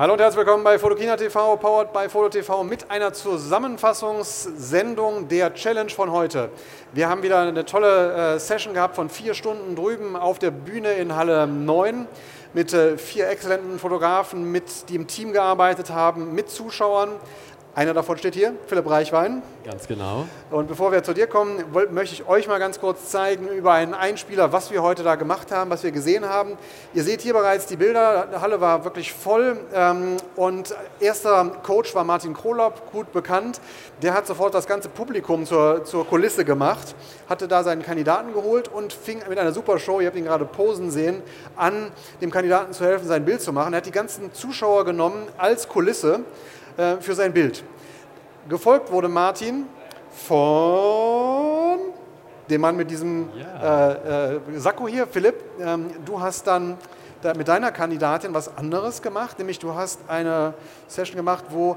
Hallo und herzlich willkommen bei Fotokina TV, powered by Foto TV mit einer Zusammenfassungssendung der Challenge von heute. Wir haben wieder eine tolle äh, Session gehabt von vier Stunden drüben auf der Bühne in Halle 9 mit äh, vier exzellenten Fotografen, mit, die im Team gearbeitet haben, mit Zuschauern. Einer davon steht hier, Philipp Reichwein. Ganz genau. Und bevor wir zu dir kommen, möchte ich euch mal ganz kurz zeigen über einen Einspieler, was wir heute da gemacht haben, was wir gesehen haben. Ihr seht hier bereits die Bilder, die Halle war wirklich voll ähm, und erster Coach war Martin Krolop, gut bekannt. Der hat sofort das ganze Publikum zur, zur Kulisse gemacht, hatte da seinen Kandidaten geholt und fing mit einer super Show, ihr habt ihn gerade posen sehen, an, dem Kandidaten zu helfen, sein Bild zu machen. Er hat die ganzen Zuschauer genommen als Kulisse äh, für sein Bild. Gefolgt wurde Martin von dem Mann mit diesem ja. äh, äh, Sakko hier, Philipp. Ähm, du hast dann da mit deiner Kandidatin was anderes gemacht, nämlich du hast eine Session gemacht, wo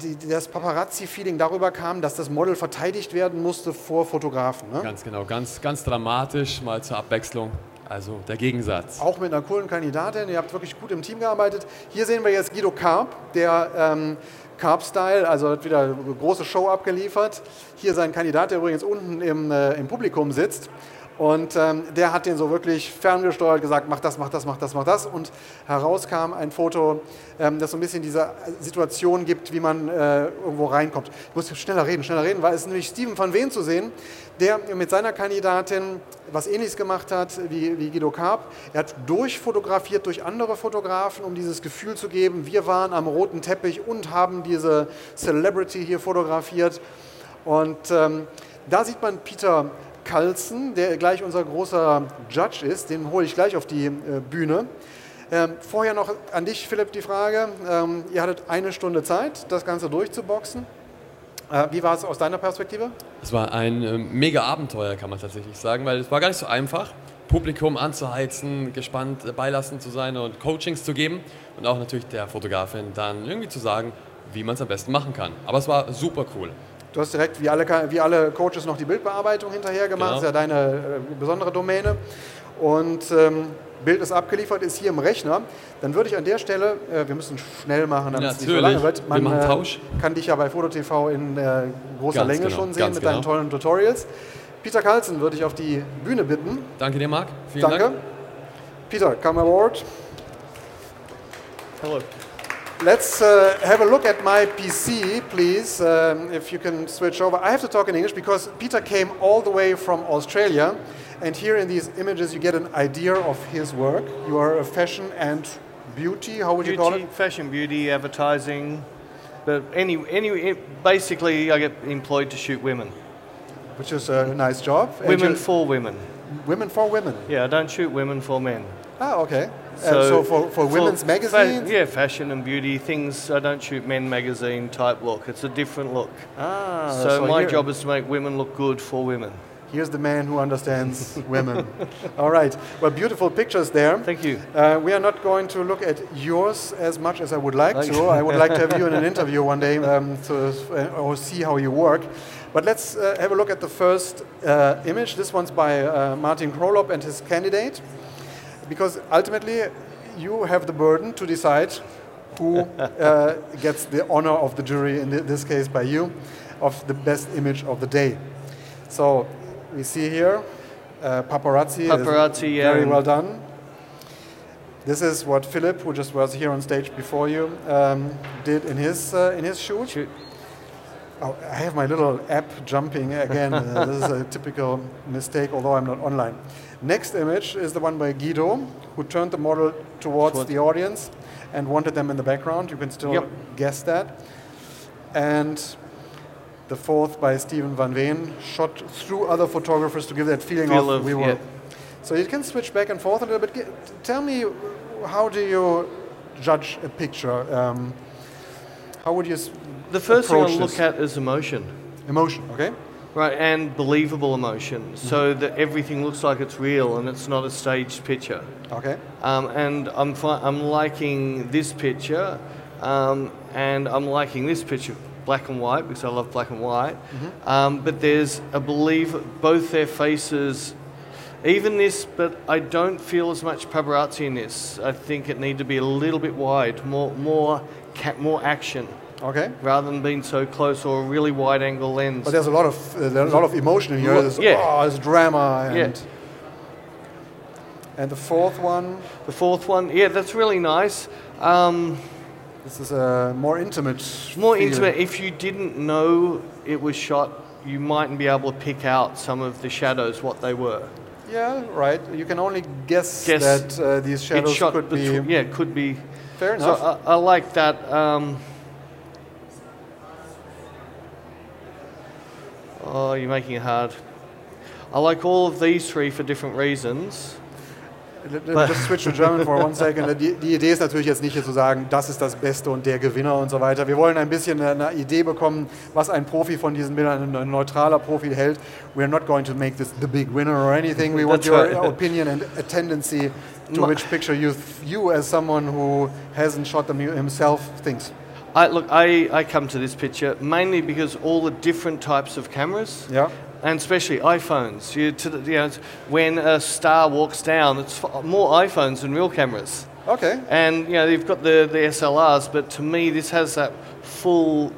die, das Paparazzi-Feeling darüber kam, dass das Model verteidigt werden musste vor Fotografen. Ne? Ganz genau, ganz, ganz dramatisch, mal zur Abwechslung. Also der Gegensatz. Auch mit einer coolen Kandidatin. Ihr habt wirklich gut im Team gearbeitet. Hier sehen wir jetzt Guido Karp, der ähm, Carp-Style, also hat wieder eine große Show abgeliefert. Hier sein Kandidat, der übrigens unten im, äh, im Publikum sitzt. Und ähm, der hat den so wirklich ferngesteuert, gesagt, mach das, mach das, mach das, mach das. Und herauskam ein Foto, ähm, das so ein bisschen diese Situation gibt, wie man äh, irgendwo reinkommt. Ich muss schneller reden, schneller reden, weil es ist nämlich Steven van Ween zu sehen, der mit seiner Kandidatin was Ähnliches gemacht hat wie, wie Guido Karp. Er hat durchfotografiert durch andere Fotografen, um dieses Gefühl zu geben, wir waren am roten Teppich und haben diese Celebrity hier fotografiert. Und ähm, da sieht man Peter Carlson, der gleich unser großer Judge ist, den hole ich gleich auf die äh, Bühne. Ähm, vorher noch an dich, Philipp, die Frage. Ähm, ihr hattet eine Stunde Zeit, das Ganze durchzuboxen. Äh, wie war es aus deiner Perspektive? Es war ein äh, mega Abenteuer, kann man tatsächlich sagen, weil es war gar nicht so einfach, Publikum anzuheizen, gespannt beilassen zu sein und Coachings zu geben und auch natürlich der Fotografin dann irgendwie zu sagen, wie man es am besten machen kann. Aber es war super cool. Du hast direkt wie alle, wie alle Coaches noch die Bildbearbeitung hinterher gemacht, genau. das ist ja deine äh, besondere Domäne. Und ähm, Bild ist abgeliefert, ist hier im Rechner. Dann würde ich an der Stelle, äh, wir müssen schnell machen, damit ja, es nicht so lange wird. Man wir machen Tausch. Äh, kann dich ja bei FotoTV in äh, großer Ganz Länge genau. schon sehen Ganz mit genau. deinen tollen Tutorials. Peter Carlson würde ich auf die Bühne bitten. Danke dir, Marc. Vielen Danke. Dank. Peter, come aboard. Hello. Let's uh, have a look at my PC, please, um, if you can switch over. I have to talk in English because Peter came all the way from Australia, and here in these images you get an idea of his work. You are a fashion and beauty, how would beauty, you call it? Fashion, beauty, advertising, but any, any, basically I get employed to shoot women. Which is a nice job. Women for women. Women for women? Yeah, I don't shoot women for men. Ah, okay. So, uh, so for, for women's for magazines? Fa- yeah, fashion and beauty things. I don't shoot men magazine type look. It's a different look. Ah, so, so my here, job is to make women look good for women. Here's the man who understands women. All right. Well, beautiful pictures there. Thank you. Uh, we are not going to look at yours as much as I would like to. I would like to have you in an interview one day um, to uh, or see how you work. But let's uh, have a look at the first uh, image. This one's by uh, Martin Krolop and his candidate because ultimately you have the burden to decide who uh, gets the honor of the jury, in this case by you, of the best image of the day. So we see here uh, paparazzi. Paparazzi, yeah. Very well done. This is what Philip, who just was here on stage before you, um, did in his uh, in his shoot. shoot. Oh, I have my little app jumping again. uh, this is a typical mistake, although I'm not online. Next image is the one by Guido, who turned the model towards the audience and wanted them in the background. You can still yep. guess that. And the fourth by Stephen Van Veen, shot through other photographers to give that feeling Feel of, of we were. Yeah. So you can switch back and forth a little bit. Tell me, how do you judge a picture? Um, how would you? The first thing I look at is emotion. Emotion, okay. Right, and believable emotion, mm-hmm. so that everything looks like it's real and it's not a staged picture. Okay. Um, and I'm fi- I'm liking this picture, um, and I'm liking this picture, black and white, because I love black and white. Mm-hmm. Um, but there's a belief both their faces Even this, but I don't feel as much paparazzi in this. I think it need to be a little bit wide, more more ca- more action, Okay. rather than being so close or a really wide angle lens. But there's a lot of uh, there's a lot of emotion in here. There's, yeah. oh, there's drama and Yeah. and the fourth one. the fourth one, yeah, that's really nice. Um, This is a more intimate. more feel. intimate. If you didn't know it was shot, you mightn't be able to pick out some of the shadows what they were. Yeah, right. You can only guess, Guess. that uh, these shadows shot, could be. yeah, could be. Fair So enough. I, I like that. Um, oh, you're making it hard. I like all of these three for different reasons. Let- let Just switch to German for one second. Die, die Idee ist natürlich jetzt nicht hier zu sagen, das ist das Beste und der Gewinner und so weiter. Wir wollen ein bisschen eine, eine Idee bekommen, was ein Profi von diesen Bildern, ein, ein neutraler Profi hält. We're not going to make this the big winner or anything. We want That's your right. opinion and a tendency to which picture you, you as someone who hasn't shot them himself thinks. I, look, I, I come to this picture mainly because all the different types of cameras, Ja. and especially iPhones. You, to the, you know, when a star walks down, it's f- more iPhones than real cameras. Okay. And you know, you've got the, the SLRs, but to me, this has that full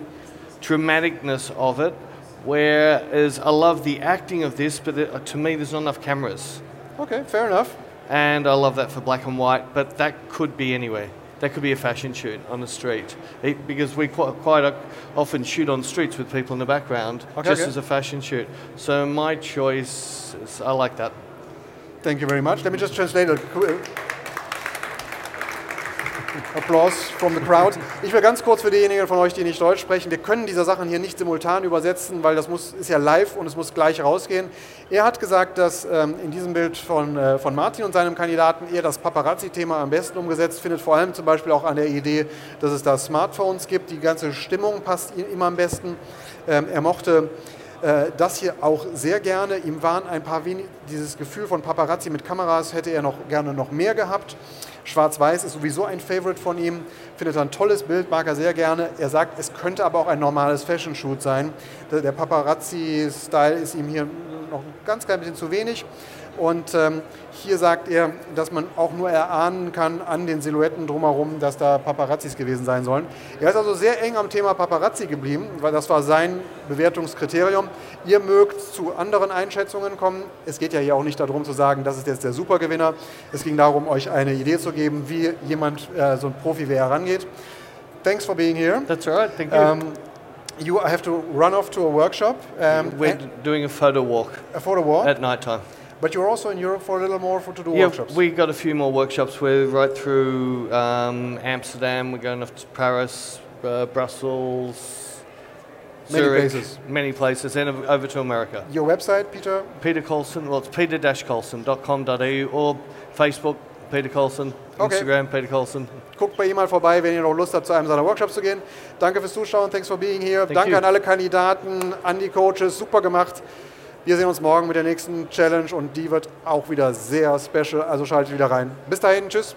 dramaticness of it. Whereas I love the acting of this, but it, to me, there's not enough cameras. Okay, fair enough. And I love that for black and white, but that could be anywhere. That could be a fashion shoot on the street. It- because we quite, quite often shoot on streets with people in the background, Okay, just okay. as a fashion shoot. So my choice is, I like that. Thank you very much. Let me just translate a Applause from the crowd. Ich will ganz kurz für diejenigen von euch, die nicht Deutsch sprechen, wir können diese Sachen hier nicht simultan übersetzen, weil das muss, ist ja live und es muss gleich rausgehen. Er hat gesagt, dass ähm, in diesem Bild von, äh, von Martin und seinem Kandidaten er das Paparazzi-Thema am besten umgesetzt findet, vor allem zum Beispiel auch an der Idee, dass es da Smartphones gibt. Die ganze Stimmung passt ihm immer am besten. Ähm, er mochte äh, das hier auch sehr gerne. Ihm waren ein paar wenig, dieses Gefühl von Paparazzi mit Kameras hätte er noch gerne noch mehr gehabt. Schwarz-Weiß ist sowieso ein Favorite von ihm, findet er ein tolles Bild, mag er sehr gerne. Er sagt, es könnte aber auch ein normales Fashion-Shoot sein. Der, Paparazzi-Style ist ihm hier noch ein ganz klein bisschen zu wenig. Und ähm, hier sagt er, dass man auch nur erahnen kann an den Silhouetten drumherum, dass da Paparazzis gewesen sein sollen. Er ist also sehr eng am Thema Paparazzi geblieben, weil das war sein Bewertungskriterium. Ihr mögt zu anderen Einschätzungen kommen. Es geht ja hier auch nicht darum zu sagen, das ist jetzt der Supergewinner. Es ging darum, euch eine Idee zu geben, wie jemand, äh, so ein Profi, wer herangeht. Thanks for being here. That's all right, thank you. Um, you have to run off to a workshop um, We're doing a photo walk for the war, at night time. but you're also in Europe for a little more for to do Yeah, workshops. we got a few more workshops. We're right through um, Amsterdam. We're going off to Paris, uh, Brussels, Many Zurich, places. many places, and over to America. Your website, Peter? Peter Coulson. Well, it's peter-coulson.com.au or Facebook Peter Colson, Okay. Instagram Peter Colson. Guckt bei ihm mal vorbei, wenn ihr noch Lust habt, zu einem seiner Workshops zu gehen. Danke fürs Zuschauen, thanks for being here. Thank Danke you. an alle Kandidaten, an die Coaches, super gemacht. Wir sehen uns morgen mit der nächsten Challenge und die wird auch wieder sehr special, also schaltet wieder rein. Bis dahin, tschüss.